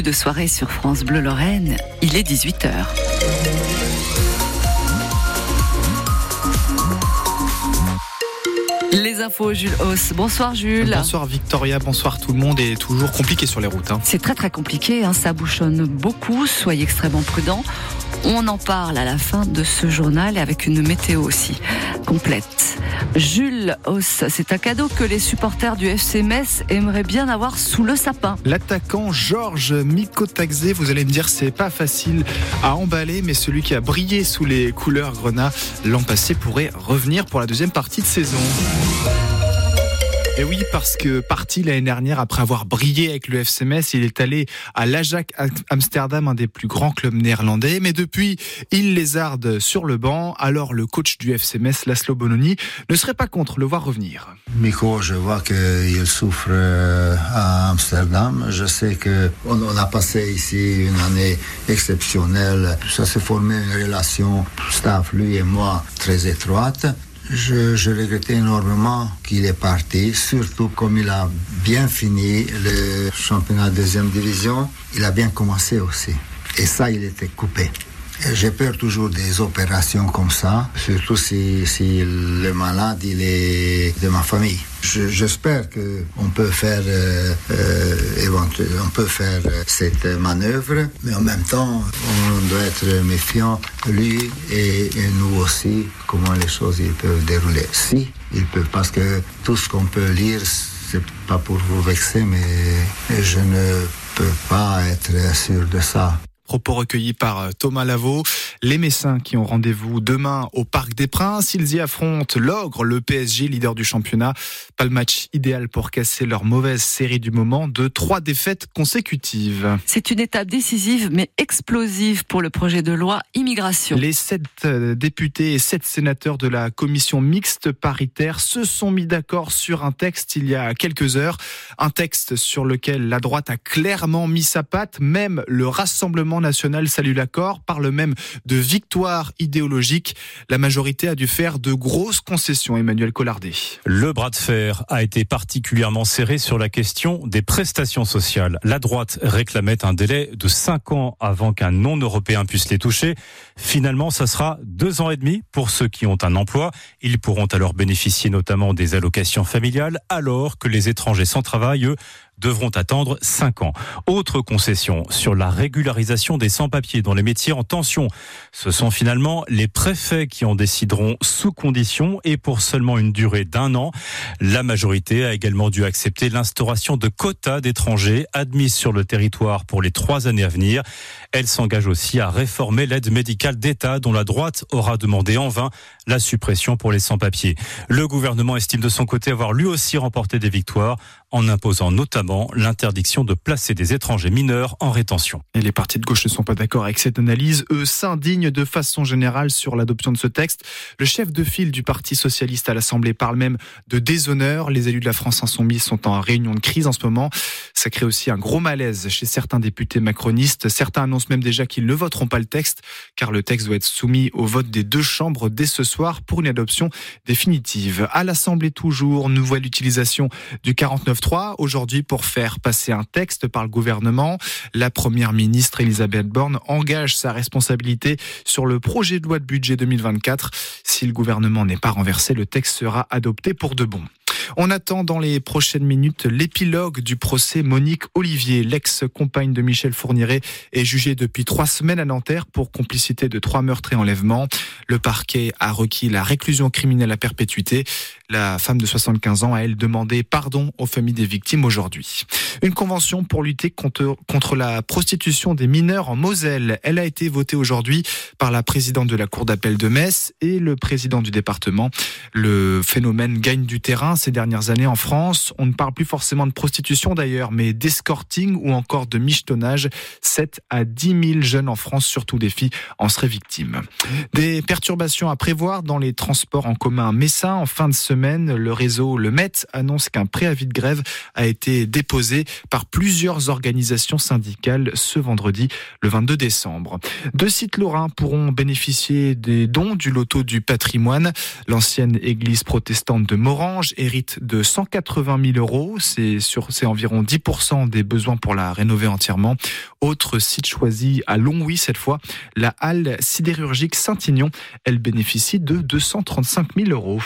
de soirée sur France Bleu Lorraine, il est 18h. Les infos, Jules Hauss. Bonsoir Jules. Bonsoir Victoria, bonsoir tout le monde. Et toujours compliqué sur les routes. Hein. C'est très très compliqué, hein. ça bouchonne beaucoup. Soyez extrêmement prudents. On en parle à la fin de ce journal et avec une météo aussi complète. Jules Hauss, c'est un cadeau que les supporters du FC Metz aimeraient bien avoir sous le sapin. L'attaquant Georges Mikotaxe, vous allez me dire c'est pas facile à emballer, mais celui qui a brillé sous les couleurs grenat l'an passé pourrait revenir pour la deuxième partie de saison. Et oui, parce que parti l'année dernière après avoir brillé avec le FC Metz, il est allé à l'Ajax Amsterdam, un des plus grands clubs néerlandais. Mais depuis, il lézarde sur le banc. Alors le coach du FC Metz, Laszlo Bononi, ne serait pas contre le voir revenir. Miko, je vois qu'il souffre euh, à Amsterdam. Je sais que on a passé ici une année exceptionnelle. Ça s'est formé une relation staff, lui et moi, très étroite. Je, je, regrettais énormément qu'il est parti, surtout comme il a bien fini le championnat de deuxième division, il a bien commencé aussi. Et ça, il était coupé. J'ai peur toujours des opérations comme ça, surtout si, si le malade il est de ma famille. J'espère que on peut faire euh, euh, on peut faire cette manœuvre, mais en même temps, on doit être méfiant lui et, nous aussi comment les choses ils peuvent dérouler. Si ils peuvent, parce que tout ce qu'on peut lire, c'est pas pour vous vexer, mais je ne peux pas être sûr de ça. Propos recueillis par euh, Thomas Lavaux. Les Messins qui ont rendez-vous demain au Parc des Princes. Ils y affrontent l'Ogre, le PSG, leader du championnat. Pas le match idéal pour casser leur mauvaise série du moment de trois défaites consécutives. C'est une étape décisive mais explosive pour le projet de loi immigration. Les sept euh, députés et sept sénateurs de la commission mixte paritaire se sont mis d'accord sur un texte il y a quelques heures. Un texte sur lequel la droite a clairement mis sa patte. Même le Rassemblement national salue l'accord, parle même de victoire idéologique. La majorité a dû faire de grosses concessions, Emmanuel Collardet. Le bras de fer a été particulièrement serré sur la question des prestations sociales. La droite réclamait un délai de 5 ans avant qu'un non-européen puisse les toucher. Finalement, ça sera deux ans et demi pour ceux qui ont un emploi. Ils pourront alors bénéficier notamment des allocations familiales, alors que les étrangers sans travail, eux, devront attendre 5 ans. Autre concession sur la régularisation des sans-papiers dans les métiers en tension. Ce sont finalement les préfets qui en décideront sous condition et pour seulement une durée d'un an. La majorité a également dû accepter l'instauration de quotas d'étrangers admis sur le territoire pour les trois années à venir. Elle s'engage aussi à réformer l'aide médicale d'État dont la droite aura demandé en vain la suppression pour les sans-papiers. Le gouvernement estime de son côté avoir lui aussi remporté des victoires en imposant notamment l'interdiction de placer des étrangers mineurs en rétention. Et les partis de gauche ne sont pas d'accord avec cette analyse. Eux s'indignent de façon générale sur l'adoption de ce texte. Le chef de file du Parti socialiste à l'Assemblée parle même de déshonneur. Les élus de la France insoumise sont en réunion de crise en ce moment. Ça crée aussi un gros malaise chez certains députés macronistes. Certains annoncent même déjà qu'ils ne voteront pas le texte, car le texte doit être soumis au vote des deux chambres dès ce soir pour une adoption définitive. À l'Assemblée toujours, nouvelle utilisation du 49 3 aujourd'hui pour faire passer un texte par le gouvernement. La première ministre Elisabeth Borne engage sa responsabilité sur le projet de loi de budget 2024. Si le gouvernement n'est pas renversé, le texte sera adopté pour de bon. On attend dans les prochaines minutes l'épilogue du procès Monique Olivier, l'ex-compagne de Michel Fourniret, est jugée depuis trois semaines à Nanterre pour complicité de trois meurtres et enlèvements. Le parquet a requis la réclusion criminelle à perpétuité. La femme de 75 ans a, elle, demandé pardon aux familles des victimes aujourd'hui. Une convention pour lutter contre, la prostitution des mineurs en Moselle. Elle a été votée aujourd'hui par la présidente de la Cour d'appel de Metz et le président du département. Le phénomène gagne du terrain ces dernières années en France. On ne parle plus forcément de prostitution d'ailleurs, mais d'escorting ou encore de michetonnage. 7 à 10 000 jeunes en France, surtout des filles, en seraient victimes. Des perturbations à prévoir dans les transports en commun Messin en fin de semaine le réseau Le Met annonce qu'un préavis de grève a été déposé par plusieurs organisations syndicales ce vendredi, le 22 décembre. Deux sites lorrains pourront bénéficier des dons du loto du patrimoine. L'ancienne église protestante de Morange hérite de 180 000 euros. C'est environ 10% des besoins pour la rénover entièrement. Autre site choisi à Longwy cette fois, la halle sidérurgique Saint-Ignon. Elle bénéficie de 235 000 euros.